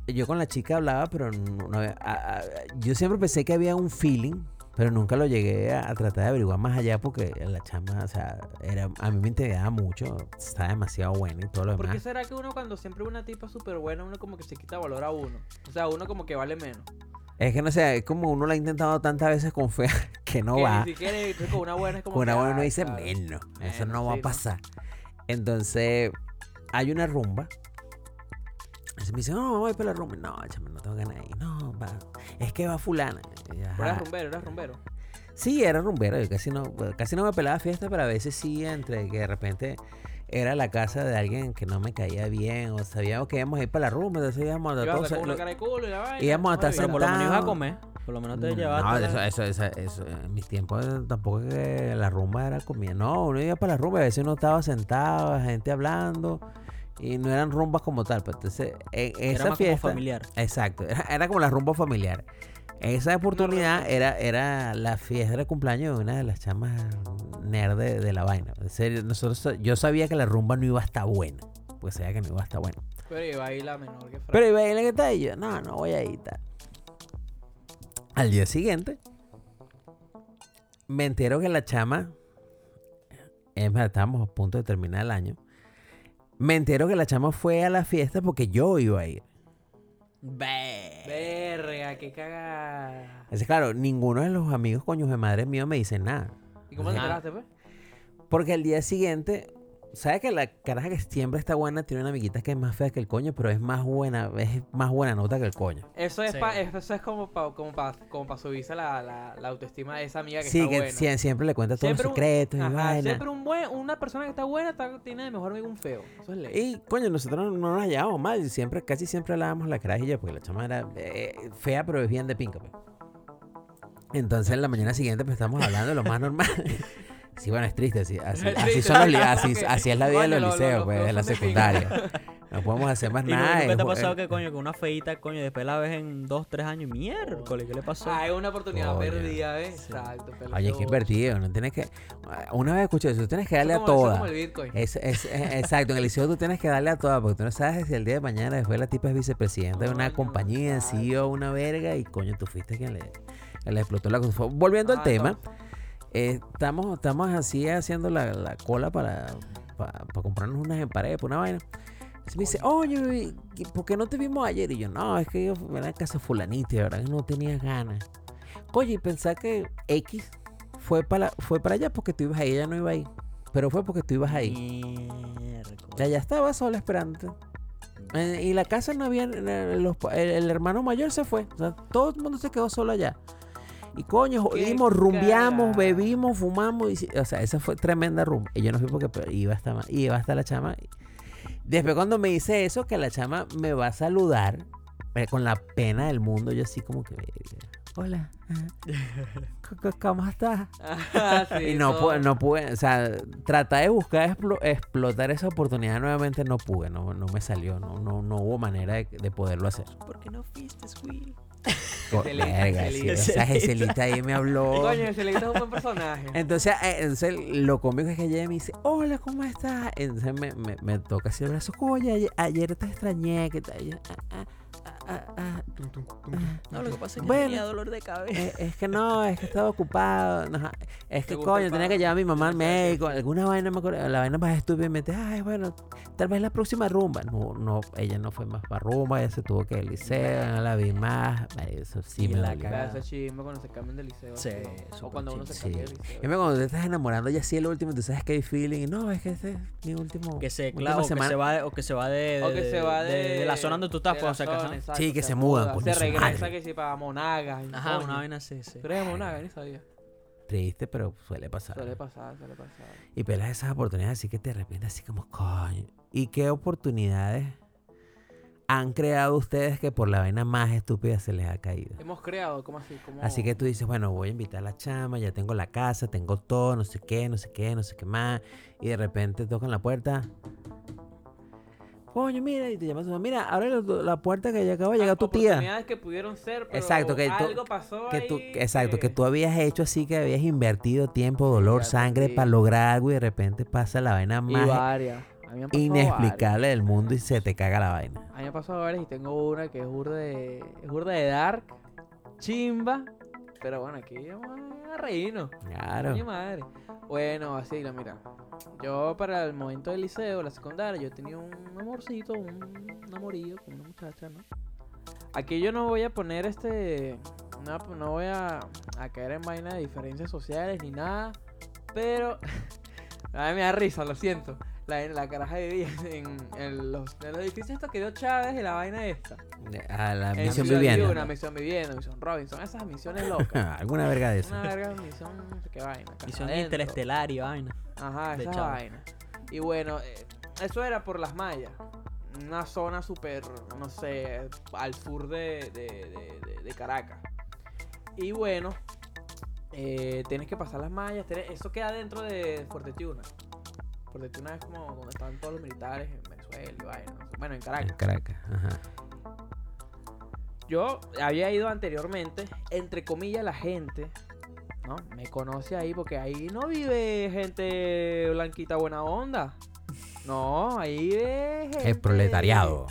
yo con la chica hablaba, pero no, no- a- a- yo siempre pensé que había un feeling, pero nunca lo llegué a, a tratar de averiguar más allá porque la chama, o sea, era, a mí me intrigaba mucho, estaba demasiado buena y todo lo ¿Por qué demás. será que uno cuando siempre una tipa súper buena, uno como que se quita valor a uno? O sea, uno como que vale menos. Es que no sé, es como uno lo ha intentado tantas veces con fe que no que va. Ni siquiera con una buena es como Con una buena uno dice menos, eso no va a pasar. Entonces, hay una rumba. Y me dice, no, voy para la rumba. No, chame, no tengo ganas de ir. No, va. Es que va fulana. Eras rumbero, eras rumbero. Sí, era rumbero. Yo casi no, casi no me pelaba fiesta, pero a veces sí, entre que de repente era la casa de alguien que no me caía bien, o sabíamos que íbamos a ir para la rumba, entonces íbamos a Ibas todos- con una lo- cara de culo y la vaina. íbamos a estar Pero por lo menos ibas a comer. Por lo menos te No, llevaste. eso, la- eso, eso, eso, en mis tiempos tampoco que la rumba era comida. No, uno iba para la rumba, a veces uno estaba sentado, gente hablando, y no eran rumbas como tal. Pero entonces, en Era esa más como fiesta. familiar. Exacto, era, era como la rumba familiar. Esa oportunidad era, era la fiesta de cumpleaños de una de las chamas nerd de, de la vaina. En serio, nosotros, yo sabía que la rumba no iba a estar buena. Pues sabía que no iba a estar buena. Pero iba ahí la menor que Fran. Pero iba a ir, ¿qué tal? Y yo, no, no voy a ir. Tal. Al día siguiente, me entero que la chama, es más, estábamos a punto de terminar el año, me entero que la chama fue a la fiesta porque yo iba a ir. Ve. Verga, qué cagada. Entonces, claro, ninguno de los amigos coños de madre mío me dicen nada. ¿Y cómo te enteraste, pues? Porque al día siguiente, ¿sabes que la caraja que siempre está buena tiene una amiguita que es más fea que el coño, pero es más buena, es más buena nota que el coño? Eso es, Sí. pa- eso es como para como pa, como pa subirse la, la, la autoestima de esa amiga que Sí, está que buena. sie- siempre le cuenta todos los un- secretos y Ajá, vaina. siempre un buen, una persona que está buena está- tiene de mejor amigo un feo. Eso es ley. Y coño, nosotros no nos llevamos mal, siempre, casi siempre hablábamos la carajilla, porque la chama era eh, fea, pero es bien de pinca. pues. Entonces en la mañana siguiente pues estamos hablando de lo más normal. Sí, bueno, es triste, así, así, Es así son los así, así es la vida de coño, los lo- lo- liceos, pues, de la son de pinga. secundaria. No podemos hacer más ¿Y no- nada. nunca te ha pasado eh, que, coño, que una feita, coño, después la ves en dos, tres años? Miércoles, ¿qué le pasó? Ah, es una oportunidad Coño. perdida, ¿ves? Exacto. pelo Oye, es que invertido, no tienes que... Una vez escuché eso, tú tienes que Eso darle a como- eso todas. como el Bitcoin. Es, es- es- exacto, en el liceo tú tienes que darle a todas, porque tú no sabes si el día de mañana después la tipa es vicepresidenta de una Coño, compañía, exacto. CEO, una verga, y coño, tú fuiste quien le, quien le explotó la cosa. Volviendo al Ah, tema, no. Eh, estamos, estamos así haciendo la, la cola para, para, para comprarnos unas emparedes, por una vaina. Entonces me dice, oye, ¿y ¿por qué no te vimos ayer? Y yo, no, es que yo fui a la casa fulanita, y la verdad que no tenía ganas. Coño, y pensar que X fue para, fue para allá porque tú ibas ahí, ella no iba ahí. Pero fue porque tú ibas ahí. Ya, ya estaba sola esperándote. Eh, y la casa no había. eh, los el, el hermano mayor se fue. O sea, todo el mundo se quedó solo allá. Y coño, jodimos, rumbeamos, cagada. bebimos, fumamos. Y, o sea, esa fue tremenda rumba. Y yo no fui porque pues, iba hasta, iba hasta la chama. Después, cuando me dice eso, que la chama me va a saludar eh, con la pena del mundo, yo así como que. hola, ¿cómo estás? Ah, sí, y no, todo. pu- no pude, o sea, tratar de buscar explo- explotar esa oportunidad nuevamente no pude, no, no me salió, no, no, no hubo manera de, de poderlo hacer. ¿Por qué no fuiste, Will? Verga, sí, esa Geselita ahí me habló. Coño, ese es un buen personaje. Entonces, eh, entonces, lo cómico es que ella me dice, hola, ¿cómo estás? Entonces me, me, me toca así el brazo, oye, ayer, ayer te extrañé, ¿qué tal? Y yo, "Ah, ah, ah, ah, ah, ah". No, lo que pasa es que Bueno. tenía dolor de cabeza. Eh, es que no, es que estaba ocupado. no, es que coño, el tenía que llevar a mi mamá al ¿Te gusta el médico. Alguna vaina me acuerdo. La vaina más estúpida y me dice, ay, bueno, tal vez la próxima rumba. No, no, ella no fue más para rumba, ella se tuvo que ir al liceo, no la vi más. Eso sí Y me la chisme cuando se cambian de liceo. Sí, así. O cuando uno se cambia de liceo. Y me cuando te estás enamorando ya sí el último, tú sabes que hay feeling. y No, es que ese es mi último. Que se, claro, o que se va de, o que se va de, la zona donde tú estás, pues, o sea, que, Sí, que se mudan, coño, Se su regresa madre. que si para Monagas. y Ajá, coño. una vaina así, sí. Tú eres de Monagas, ni sabía. Triste, pero suele pasar. Suele pasar, suele pasar. Y pelas esas oportunidades así que te arrepientes así como, coño. ¿Y qué oportunidades han creado ustedes que por la vaina más estúpida se les ha caído? Hemos creado, ¿cómo así? ¿Cómo... Así que tú dices, bueno, voy a invitar a la chama, ya tengo la casa, tengo todo, no sé qué, no sé qué, no sé qué más. Y de repente tocan la puerta. Coño, mira, y te llamas, mira, abre la, puerta que ya acaba de llegar tu tía. Oportunidades que pudieron ser, pero Exacto, que tú- algo pasó Que tú, ahí exacto, que tú habías hecho así, que habías invertido tiempo, dolor, sangre sí. para lograr algo y de repente pasa la vaina más varias. Inexplicable del mundo y se te caga la vaina. A mí me han pasado varias y tengo una que es burda de, es burda de Dark, chimba. Pero bueno, aquí vamos a reírnos. Claro. Coño madre. Bueno, así, la mira. Yo para el momento del liceo, la secundaria, yo tenía un amorcito, un, un amorío con una muchacha, ¿no? Aquí yo no voy a poner este. No, no voy a, a caer en vaina de diferencias sociales ni nada. Pero. A mí me da risa, lo siento. La, la caraja vivía en, en los, en los edificios estos que dio Chávez y la vaina esta. A la En misión vivienda. Una misión vivienda, misión Robinson, esas misiones locas. Alguna verga de eso. Una verga misión, no sé qué vaina. Misión adentro. interestelar y vaina. Ajá, de esa vaina. Y bueno, eh, eso era por las mallas. Una zona súper, no sé, al sur de, de, de- de- de Caracas. Y bueno, eh, tienes que pasar las mallas. eso queda dentro de Fuerte Tiuna. Fuerte Tiuna es como donde están todos los militares en Venezuela y vaina. Bueno, en En Caracas. Caracas. Ajá. Yo había ido anteriormente, entre comillas, la gente, ¿no? Me conoce ahí porque ahí no vive gente blanquita buena onda. No, ahí vive gente... El proletariado.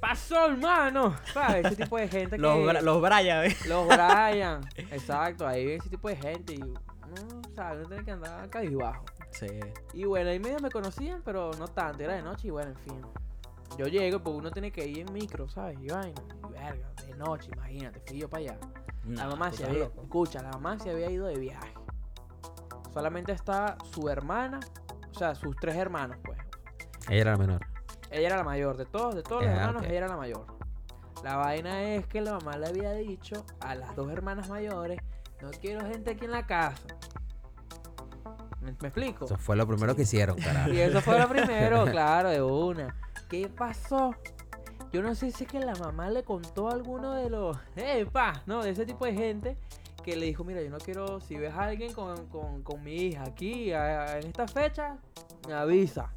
Pasó, hermano. ¿Sabes? Ese tipo de gente que... Los, Bra- los Brian, ¿eh? Los Brian. Exacto, ahí vive ese tipo de gente y... No, ¿sabes? No tiene que andar cabizbajo. Sí. Y bueno, ahí medio me conocían, pero no tanto, era de noche y bueno, en fin. Yo llego, porque uno tiene que ir en micro, ¿sabes? Y vaina, y verga, de noche, imagínate, fui yo para allá. La mamá se había, loco. escucha, la mamá se había ido de viaje. Solamente está su hermana, o sea, sus tres hermanos, pues. Ella era la menor. Ella era la mayor, de todos, de todos los hermanos, ella era la mayor. La vaina es que la mamá le había dicho a las dos hermanas mayores, no quiero gente aquí en la casa. ¿Me, me explico? Eso fue lo primero que hicieron, carajo. Y eso fue lo primero, claro, de una. ¿Qué pasó? Yo no sé si es que la mamá le contó a alguno de los. ¡Eh, pa! No, de ese tipo de gente que le dijo: Mira, yo no quiero. Si ves a alguien con, con- con mi hija aquí a- en esta fecha, me avisa.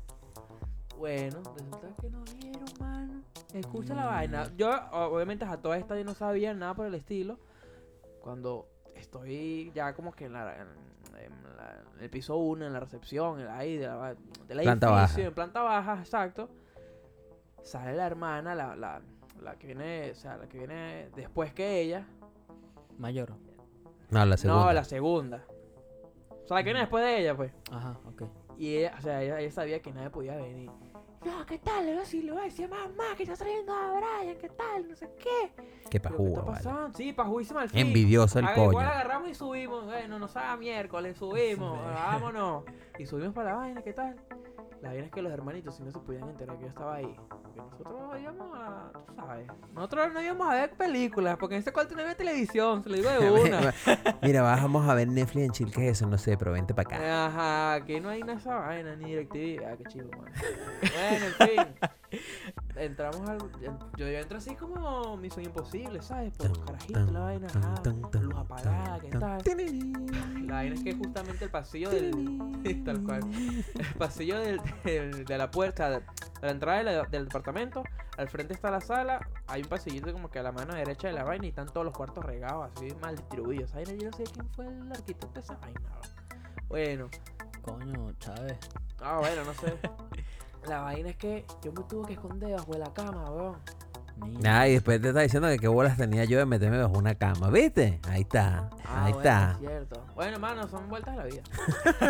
Bueno, resulta que no vieron, mano. Escucha la Mm. vaina. Yo, o- obviamente, a toda esta yo no sabía nada por el estilo. Cuando estoy ya como que en, la, en, en la- en el piso 1, en la recepción, en la- ahí de la, del Planta edificio, baja. en planta baja, exacto. Sale la hermana, la, la, la que viene, o sea, la que viene después que ella. Mayor. No, la segunda. No, la segunda. O sea, la que viene después de ella, pues. Ajá, ok. Y ella, o sea, ella, ella sabía que nadie podía venir. No, ¿qué tal? Le voy a decir, le voy a decir mamá que está trayendo a Brian, ¿qué tal? No sé qué. Qué Pero, ¿Qué pajúa, vale. Sí, pajuísima al fin. Envidioso el coño. Igual agarramos y subimos. Bueno, no sabe miércoles, subimos. vámonos. Y subimos para la vaina, ¿qué tal? La vaina es que los hermanitos, si no se podían enterar que yo estaba ahí. Porque nosotros íbamos a. Tú sabes. Nosotros no íbamos a ver películas. Porque en ese cuarto no había televisión. Se lo digo de una. Mira, vamos a ver Netflix en Chile, ¿qué es eso? No sé, pero vente para acá. Ajá, aquí no hay nada esa vaina, ni DirecTV. Ah, qué chido, man. bueno, en fin. Entramos al. Yo, yo entro así como Misión Imposible, ¿sabes? Por los carajitos, la vaina, tan, ajá, tan, tan, luz apagada, ¿qué tal? tan. La vaina es que justamente el pasillo del. tal cual. El pasillo del, del- de la puerta, de, la entrada de la- del departamento, al frente está la sala, hay un pasillito como que a la mano derecha de la vaina y están todos los cuartos regados, así mal distribuidos. Esa vaina yo no sé quién fue el arquitecto de esa vaina. Bueno, Coño, Chávez. ah, bueno, no sé. La vaina es que yo me tuve que esconder bajo la cama, weón. Mira. Ah, y después te está diciendo que qué bolas tenía yo de meterme bajo una cama, ¿viste? Ahí está, Ah, ahí bueno, está. es cierto. Bueno, hermano, son vueltas de la vida.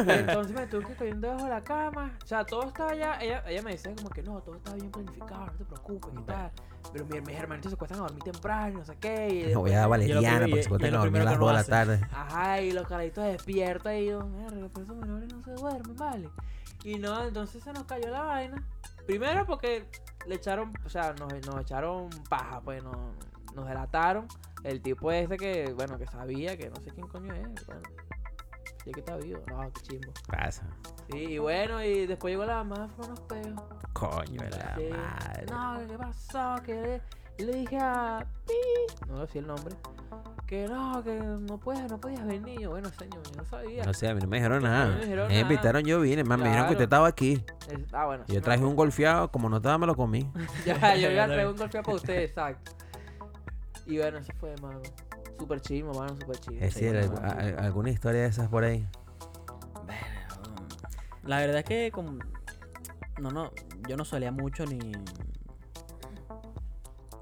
Y entonces me tuve que esconder debajo de la cama. O sea, todo estaba ya. Ella, ella me decía como que no, todo está bien planificado, no te preocupes, ¿qué tal? Pero mi- mis hermanitos se cuestan a dormir temprano, no sé qué. Y Me voy a dar después- valeriana porque se y- cuesta y lo dormir a las que 2 de la tarde. Ajá, y los caraditos despiertos y yo, mierda, esos menores no se duermen, vale. Y no, entonces se nos cayó la vaina. Primero porque le echaron, o sea, nos, nos echaron paja, pues nos, nos delataron. El tipo ese que, bueno, que sabía que no sé quién coño es, bueno. Sí que está vivo, no, qué chimbo. Pasa. Sí, y bueno, y después llegó la mamá con unos peos. Coño, de la Sí. madre. No, ¿qué pasó? Que le, dije a Pi, no decía el nombre, que no, que no puedes, no podías venir. Yo, Bueno, señor, yo no sabía. No sé, a mí no me dijeron No nada. me dijeron me nada. invitaron, yo vine. Más me dijeron que usted estaba aquí. Es- ah, bueno. sí Yo traje un golfeado, como no estaba, me lo comí. Ya, yo iba a Ya traer un golpe para usted, exacto. Y bueno, eso fue, mano. Súper chido, mano, súper chido. Es decir, mano. al- al- alguna historia de esas por ahí. La verdad es que como... No, no, yo no salía mucho ni...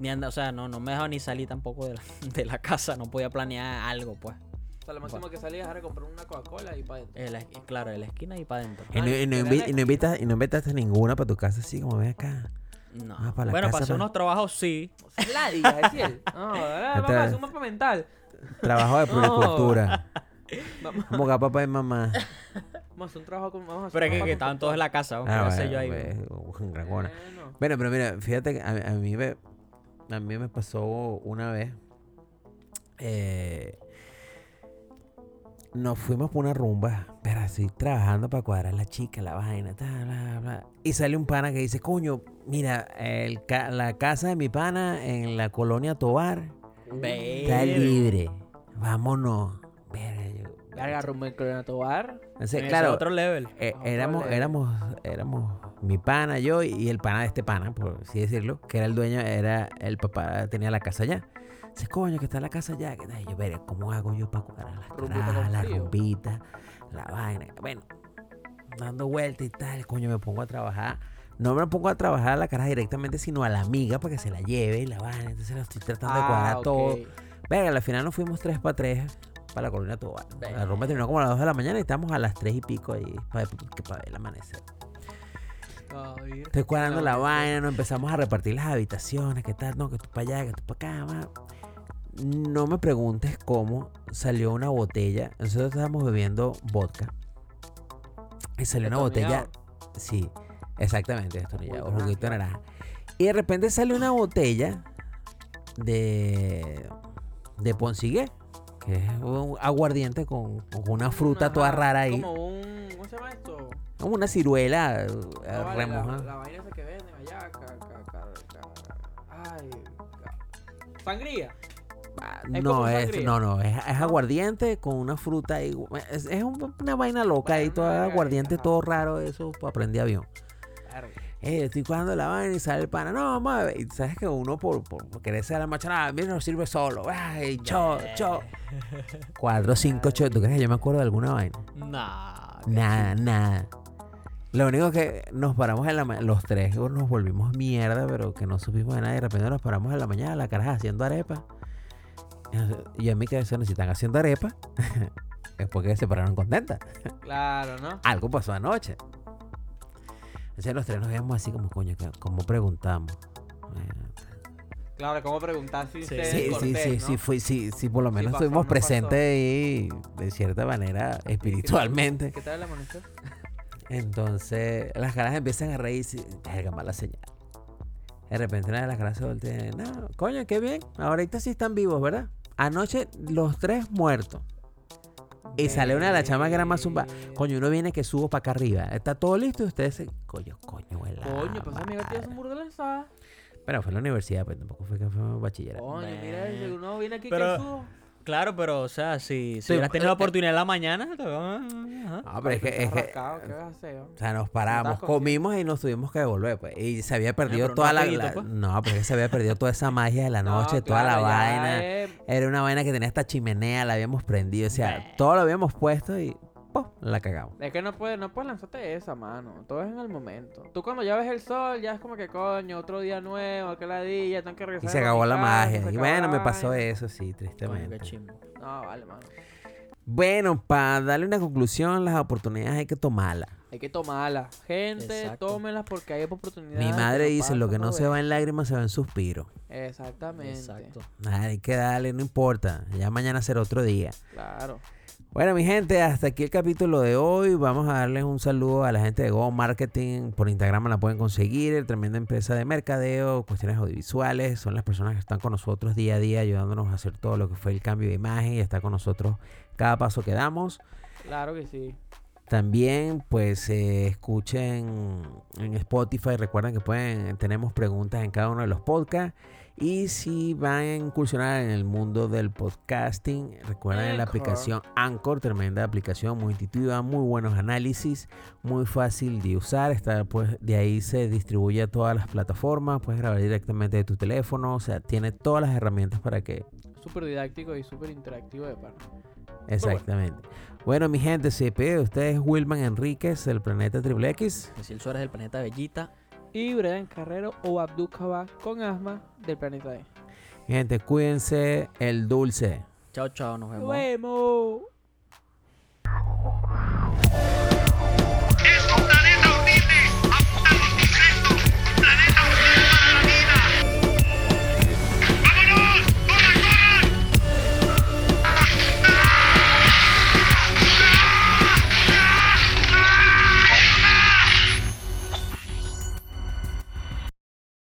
Ni anda, o sea, no, no me dejaba ni salir tampoco de la, de la casa, no podía planear algo, pues. O sea, lo máximo que salías era comprar una Coca-Cola y para adentro. En la esqui- claro, de la esquina y para adentro. Y no, y no ¿era invi- la- y no invitas, y no invitaste ninguna para tu casa así como ven acá. No. Ah, para la bueno, casa, para hacer pa- unos trabajos sí. La digas, es él. No, ahora vamos a hacer un mapa mental. Trabajo de No. puricultura. Vamos, Como que papá y mamá. vamos a hacer un trabajo con. Vamos a hacer Pero es que, que estaban todos en la casa, ¿no? ¿Qué Ah, hacer bueno, yo ahí? pues. Bueno. Bueno, pero mira, fíjate que a, a mí me a mí me pasó una vez. eh, nos fuimos por una rumba, pero así trabajando para cuadrar la chica, la vaina, ta, bla, bla. Y sale un pana que dice, coño, mira, el ca- la casa de mi pana en la colonia Tobar está libre. Vámonos. Verga, yo- Verga, rumbo en Colonia Tobar. Entonces, ese claro, otro level. eh, Otro éramos, level. éramos, éramos mi pana, yo y el pana de este pana, por así decirlo, que era el dueño, era el papá, tenía la casa allá. Dice, coño, que está la casa allá. Que? Y yo, veré, ¿cómo hago yo para cuadrar las carajas, la frío. rumbita, la vaina? Bueno, dando vueltas y tal, coño, me pongo a trabajar. No me pongo a trabajar a la cara directamente, sino a la amiga para que se la lleve y la vaina. Entonces la estoy tratando de cuadrar Ah, ok. todo. Verga, al final nos fuimos 3 para 3 para la colonia Tobar. La rumba terminó como a las 2 de la mañana y estamos a las 3 y pico ahí para, ver el amanecer. Estoy cuadrando la vaina, nos empezamos a repartir las habitaciones, qué tal, no, que tú para allá, que tú para acá, ma. No me preguntes cómo salió una botella. Nosotros estábamos bebiendo vodka. Y salió una botella. Sí, exactamente, destornillado, Juguito juguito de naranja. Y de repente sale una botella de. de Ponsigué, que es un aguardiente con, con una fruta toda rara ahí. Como un. ¿Cómo se llama esto? Como una ciruela eh, No, vale, la, vaina esa que venden allá. Ca, ca, ca, ca- ay. Sangría. Ah, Es no, es, no, no, es, es aguardiente con una fruta ahí. Es, es un- una vaina loca ahí, todo aguardiente, todo raro, eso para aprender avión. Eh, estoy jugando la vaina y sale el pana, no. Y sabes que uno por, por, por querer ser la machana, mira, no sirve solo. Ay, cho, cho. Cuatro, cinco, cho. ¿Tú crees que yo me acuerdo de alguna vaina? Nah. Nada, nada. Lo único que nos paramos en la ma- los tres nos volvimos mierda, pero que no supimos de nada. Y de repente nos paramos en la mañana, la caraja haciendo arepa. Y yo en mi cabeza, no, si están haciendo arepa, es porque se pararon contentas. Claro, ¿no? Algo pasó anoche. Entonces los tres nos veíamos así como, coño, ¿cómo preguntamos? Eh, Claro, ¿cómo preguntar sin Sí. Sí, sí, cortés, sí, ¿no? sí, sí, sí, por lo Sí menos pasó, estuvimos no presentes ahí de cierta manera, espiritualmente. ¿Qué tal amanecer? Entonces las caras empiezan a reírse. Verga, mala señal. De repente una de las caras se voltea. No, coño, qué bien. Ahorita sí están vivos, ¿verdad? Anoche los tres muertos. Y sale una de las chamas que era más zumba. Coño, uno viene que subo para acá arriba. Está todo listo y ustedes se. Coño, coño, el Coño, pues amiga burro de lanzada. Pero fue en la universidad, pues tampoco fue que fue bachillerato. Coño, mira, uno viene aquí Pero- que subo. Claro, pero, o sea, si, si Sí, hubieras tenido la eh, oportunidad en la mañana, te- ajá. No, pero es que, es que- Rascado, ¿qué vas a hacer? O sea, nos paramos, comimos y nos tuvimos que devolver, pues. Y se había perdido pero toda no la, peguito, la- pues. No, pero es que se había perdido toda esa magia de la No, noche, toda la claro, vaina. es- Era una vaina que tenía esta chimenea, la habíamos prendido. O sea, todo lo habíamos puesto y ¡pum! la cagamos. Es que no puedes, no puedes lanzarte esa, mano. Todo es en el momento. Tú cuando ya ves el sol, ya es como que coño, otro día nuevo, que ladilla, tengo que regresar. Y se acabó la magia. Y bueno, la me pasó eso, sí, Coño, tristemente. qué. No, vale, mano. Bueno, para darle una conclusión, las oportunidades hay que tomarlas. Hay que tomarla. Gente, Exacto. tómenlas porque hay oportunidades. Mi madre dice, lo que no se va eso". en lágrimas se va en suspiro. Exactamente. Exacto. Hay que darle, no importa. Ya mañana será otro día. Claro. Bueno, mi gente, hasta aquí el capítulo de hoy. Vamos a darles un saludo a la gente de Go Marketing. Por Instagram la pueden conseguir. Tremenda empresa de mercadeo, cuestiones audiovisuales. Son las personas que están con nosotros día a día, ayudándonos a hacer todo lo que fue el cambio de imagen y está con nosotros cada paso que damos. Claro que sí. También, pues, eh, escuchen en Spotify. Recuerden que pueden, tenemos preguntas en cada uno de los podcasts. Y si van a incursionar en el mundo del podcasting, recuerden la Anchor. aplicación Anchor, tremenda aplicación, muy intuitiva, muy buenos análisis, muy fácil de usar. Está, pues, de ahí se distribuye a todas las plataformas. Puedes grabar directamente de tu teléfono. O sea, tiene todas las herramientas para que Súper didáctico y súper interactivo de par. Exactamente. Bueno, mi gente, se despide de ustedes Wilman Enríquez del Planeta Triple X. Cecil Suárez del planeta Bellita y Brian Carrero o Abdul Kabak con asma del planeta E. Gente, cuídense el dulce. Chao, chao, nos vemos. Nos vemos.